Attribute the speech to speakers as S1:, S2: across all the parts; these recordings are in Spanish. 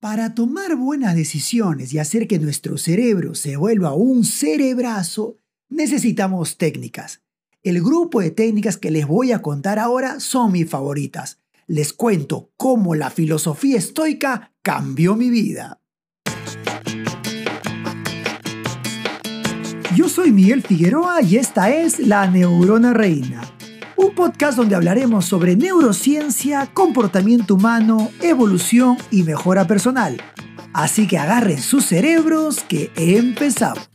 S1: Para tomar buenas decisiones y hacer que nuestro cerebro se vuelva un cerebrazo, necesitamos técnicas. El grupo de técnicas que les voy a contar ahora son mis favoritas. Les cuento cómo la filosofía estoica cambió mi vida. Yo soy Miguel Figueroa y esta es La Neurona Reina un podcast donde hablaremos sobre neurociencia, comportamiento humano, evolución y mejora personal. Así que agarren sus cerebros que empezamos.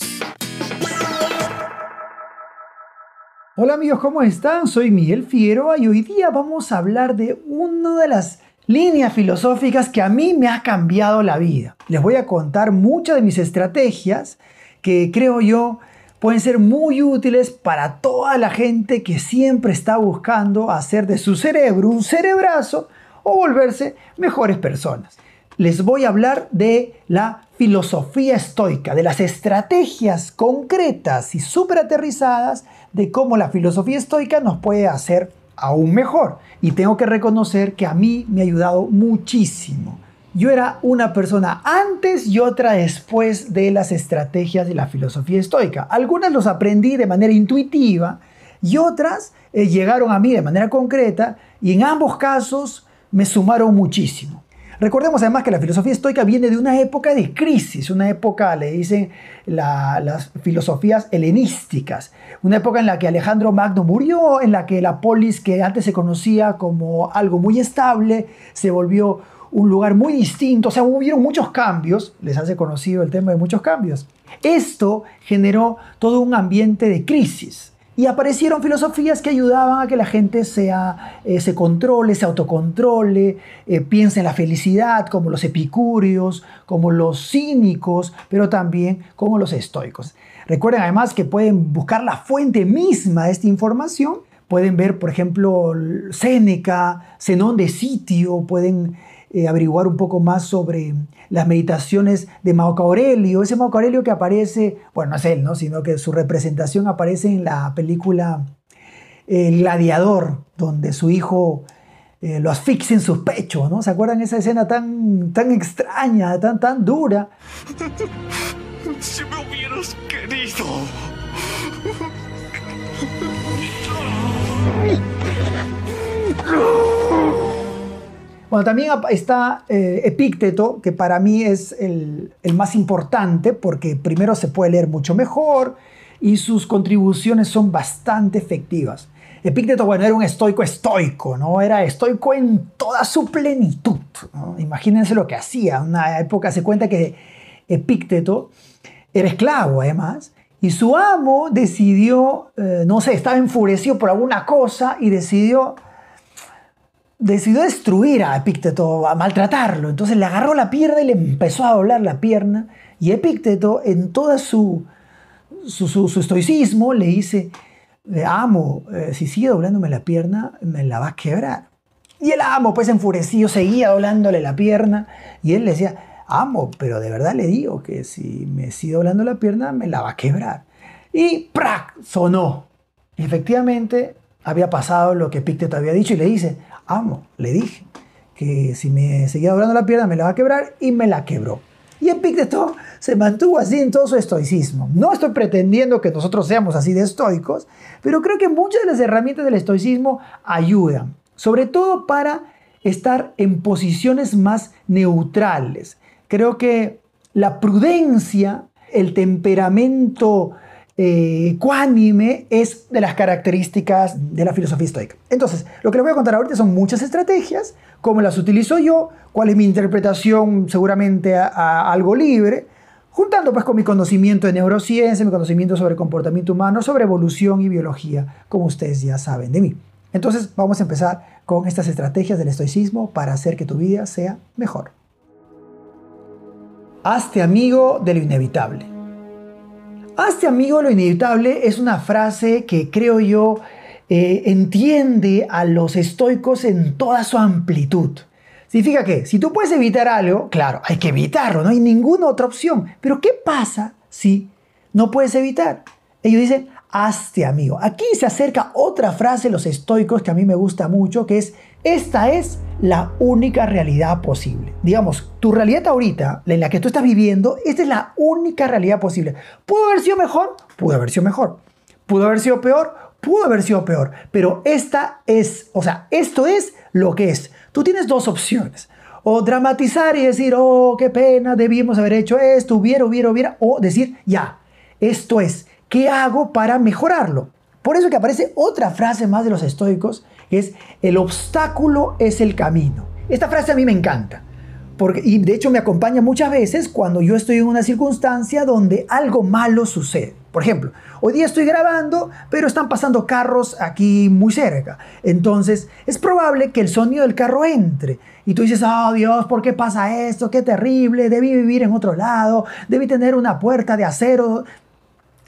S1: Hola amigos, ¿cómo están? Soy Miguel Figueroa y hoy día vamos a hablar de una de las líneas filosóficas que a mí me ha cambiado la vida. Les voy a contar muchas de mis estrategias que creo yo pueden ser muy útiles para toda la gente que siempre está buscando hacer de su cerebro un cerebrazo o volverse mejores personas. Les voy a hablar de la filosofía estoica, de las estrategias concretas y súper aterrizadas de cómo la filosofía estoica nos puede hacer aún mejor. Y tengo que reconocer que a mí me ha ayudado muchísimo. Yo era una persona antes y otra después de las estrategias de la filosofía estoica. Algunas los aprendí de manera intuitiva y otras eh, llegaron a mí de manera concreta y en ambos casos me sumaron muchísimo. Recordemos además que la filosofía estoica viene de una época de crisis, una época, le dicen las filosofías helenísticas, una época en la que Alejandro Magno murió, en la que la polis que antes se conocía como algo muy estable se volvió un lugar muy distinto, o sea, hubieron muchos cambios, les hace conocido el tema de muchos cambios. Esto generó todo un ambiente de crisis y aparecieron filosofías que ayudaban a que la gente eh, se controle, se autocontrole, eh, piense en la felicidad, como los epicúreos, como los cínicos, pero también como los estoicos. Recuerden además que pueden buscar la fuente misma de esta información. Pueden ver, por ejemplo, Séneca, Zenón de Sitio, pueden eh, averiguar un poco más sobre las meditaciones de Marco Aurelio, ese Marco Aurelio que aparece, bueno, no es él, ¿no? sino que su representación aparece en la película El Gladiador, donde su hijo eh, lo asfixia en sus pechos, ¿no? ¿Se acuerdan esa escena tan, tan extraña, tan, tan dura? Si me hubieras querido. Bueno, también está eh, Epícteto, que para mí es el, más importante porque primero se puede leer mucho mejor y sus contribuciones son bastante efectivas. Epícteto, bueno, era un estoico estoico, ¿no? Era estoico en toda su plenitud. Imagínense lo que hacía. En una época se cuenta que Epícteto era esclavo, además, y su amo decidió, eh, no sé, estaba enfurecido por alguna cosa y decidió decidió destruir a Epícteto, a maltratarlo. Entonces le agarró la pierna y le empezó a doblar la pierna. Y Epícteto, en todo su, su, estoicismo, le dice, amo, eh, si sigue doblándome la pierna, me la va a quebrar. Y el amo, pues enfurecido, seguía doblándole la pierna. Y él le decía, amo, pero de verdad le digo que si me sigue doblando la pierna, me la va a quebrar. Y ¡prac! sonó. efectivamente, había pasado lo que Epícteto había dicho y le dice, amo, le dije que si me seguía doblando la pierna me la va a quebrar y me la quebró. Y Epicteto se mantuvo así en todo su estoicismo. No estoy pretendiendo que nosotros seamos así de estoicos, pero creo que muchas de las herramientas del estoicismo ayudan, sobre todo para estar en posiciones más neutrales. Creo que la prudencia, el temperamento ecuánime es de las características de la filosofía estoica. Entonces, lo que les voy a contar ahorita son muchas estrategias, cómo las utilizo yo, cuál es mi interpretación seguramente a, algo libre, juntando pues con mi conocimiento de neurociencia, mi conocimiento sobre comportamiento humano, sobre evolución y biología, como ustedes ya saben de mí. Entonces, vamos a empezar con estas estrategias del estoicismo para hacer que tu vida sea mejor. Hazte amigo de lo inevitable. Hazte amigo lo inevitable es una frase que creo yo eh, entiende a los estoicos en toda su amplitud. Significa que si tú puedes evitar algo, claro, hay que evitarlo, no hay ninguna otra opción. Pero ¿qué pasa si no puedes evitar? Ellos dicen, hazte amigo. Aquí se acerca otra frase de los estoicos que a mí me gusta mucho, que es esta es la única realidad posible. Digamos, tu realidad ahorita, en la que tú estás viviendo, esta es la única realidad posible. ¿Pudo haber sido mejor? Pudo haber sido mejor. ¿Pudo haber sido peor? Pudo haber sido peor. Pero esta es, o sea, esto es lo que es. Tú tienes dos opciones. O dramatizar y decir, oh, qué pena, debíamos haber hecho esto, hubiera, hubiera, hubiera. O decir, ya, esto es, ¿qué hago para mejorarlo? Por eso que aparece otra frase más de los estoicos es el obstáculo es el camino. Esta frase a mí me encanta. Porque, y de hecho me acompaña muchas veces cuando yo estoy en una circunstancia donde algo malo sucede. Por ejemplo, hoy día estoy grabando, pero están pasando carros aquí muy cerca. Entonces, es probable que el sonido del carro entre. Y tú dices, oh Dios, ¿por qué pasa esto? Qué terrible, debí vivir en otro lado, debí tener una puerta de acero.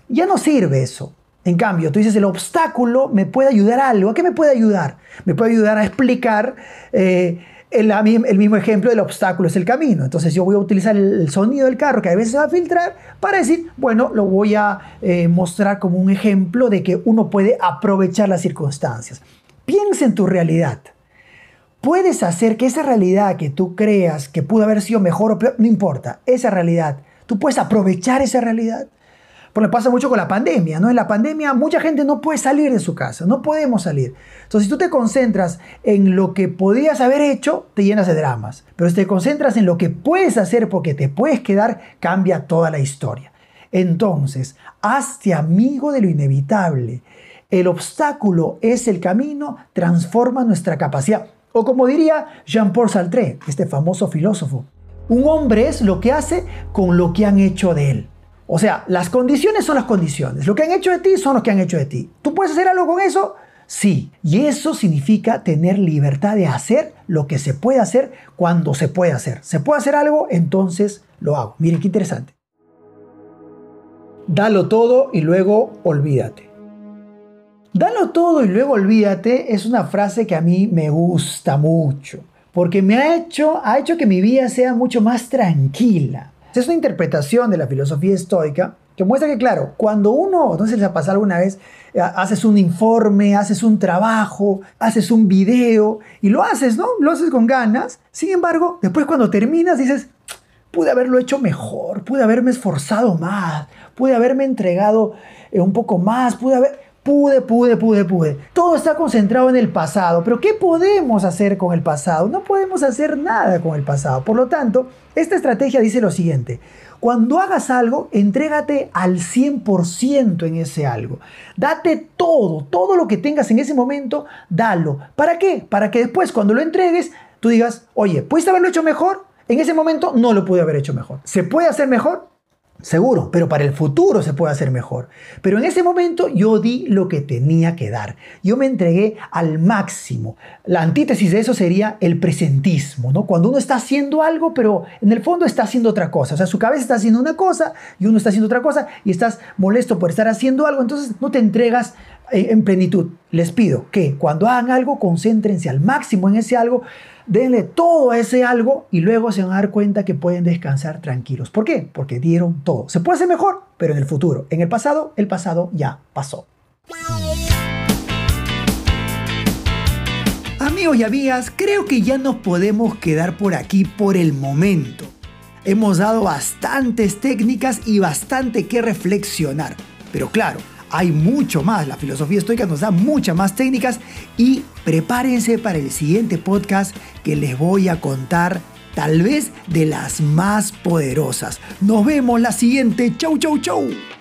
S1: Ya no sirve eso. En cambio, tú dices, el obstáculo me puede ayudar a algo. ¿A qué me puede ayudar? Me puede ayudar a explicar eh, el, mismo ejemplo del obstáculo es el camino. Entonces yo voy a utilizar el, sonido del carro que a veces va a filtrar para decir, bueno, lo voy a eh, mostrar como un ejemplo de que uno puede aprovechar las circunstancias. Piensa en tu realidad. Puedes hacer que esa realidad que tú creas que pudo haber sido mejor o peor, no importa, esa realidad, tú puedes aprovechar esa realidad porque pasa mucho con la pandemia, ¿no? En la pandemia mucha gente no puede salir de su casa, no podemos salir. Entonces, si tú te concentras en lo que podías haber hecho, te llenas de dramas. Pero si te concentras en lo que puedes hacer porque te puedes quedar, cambia toda la historia. Entonces, hazte amigo de lo inevitable. El obstáculo es el camino, transforma nuestra capacidad. O como diría Jean-Paul Sartre, este famoso filósofo, un hombre es lo que hace con lo que han hecho de él. O sea, las condiciones son las condiciones. Lo que han hecho de ti son los que han hecho de ti. ¿Tú puedes hacer algo con eso? Sí. Y eso significa tener libertad de hacer lo que se puede hacer cuando se puede hacer. ¿Se puede hacer algo? Entonces lo hago. Miren qué interesante. Dalo todo y luego olvídate. Dalo todo y luego olvídate es una frase que a mí me gusta mucho. Porque me ha hecho, ha hecho que mi vida sea mucho más tranquila es una interpretación de la filosofía estoica que muestra que, claro, cuando uno, no si les ha pasado alguna vez, eh, haces un informe, haces un trabajo, haces un video y lo haces, ¿no? Lo haces con ganas. Sin embargo, después cuando terminas dices, pude haberlo hecho mejor, pude haberme esforzado más, pude haberme entregado eh, un poco más, pude haber pude, pude, pude, pude. Todo está concentrado en el pasado, pero ¿qué podemos hacer con el pasado? No podemos hacer nada con el pasado. Por lo tanto, esta estrategia dice lo siguiente. Cuando hagas algo, entrégate al 100% en ese algo. Date todo, todo lo que tengas en ese momento, dalo. ¿Para qué? Para que después cuando lo entregues, tú digas, oye, ¿puedes haberlo hecho mejor? En ese momento no lo pude haber hecho mejor. ¿Se puede hacer mejor? Seguro, pero para el futuro se puede hacer mejor. Pero en ese momento yo di lo que tenía que dar. Yo me entregué al máximo. La antítesis de eso sería el presentismo, ¿no? Cuando uno está haciendo algo, pero en el fondo está haciendo otra cosa. O sea, su cabeza está haciendo una cosa y uno está haciendo otra cosa y estás molesto por estar haciendo algo, entonces no te entregas en plenitud. Les pido que cuando hagan algo, concéntrense al máximo en ese algo denle todo a ese algo y luego se van a dar cuenta que pueden descansar tranquilos. ¿Por qué? Porque dieron todo. Se puede hacer mejor, pero en el futuro. En el pasado, el pasado ya pasó. Amigos y amigas, creo que ya nos podemos quedar por aquí por el momento. Hemos dado bastantes técnicas y bastante que reflexionar. Pero claro, hay mucho más. La filosofía estoica nos da muchas más técnicas y prepárense para el siguiente podcast que les voy a contar tal vez de las más poderosas. Nos vemos la siguiente. Chau, chau, chau.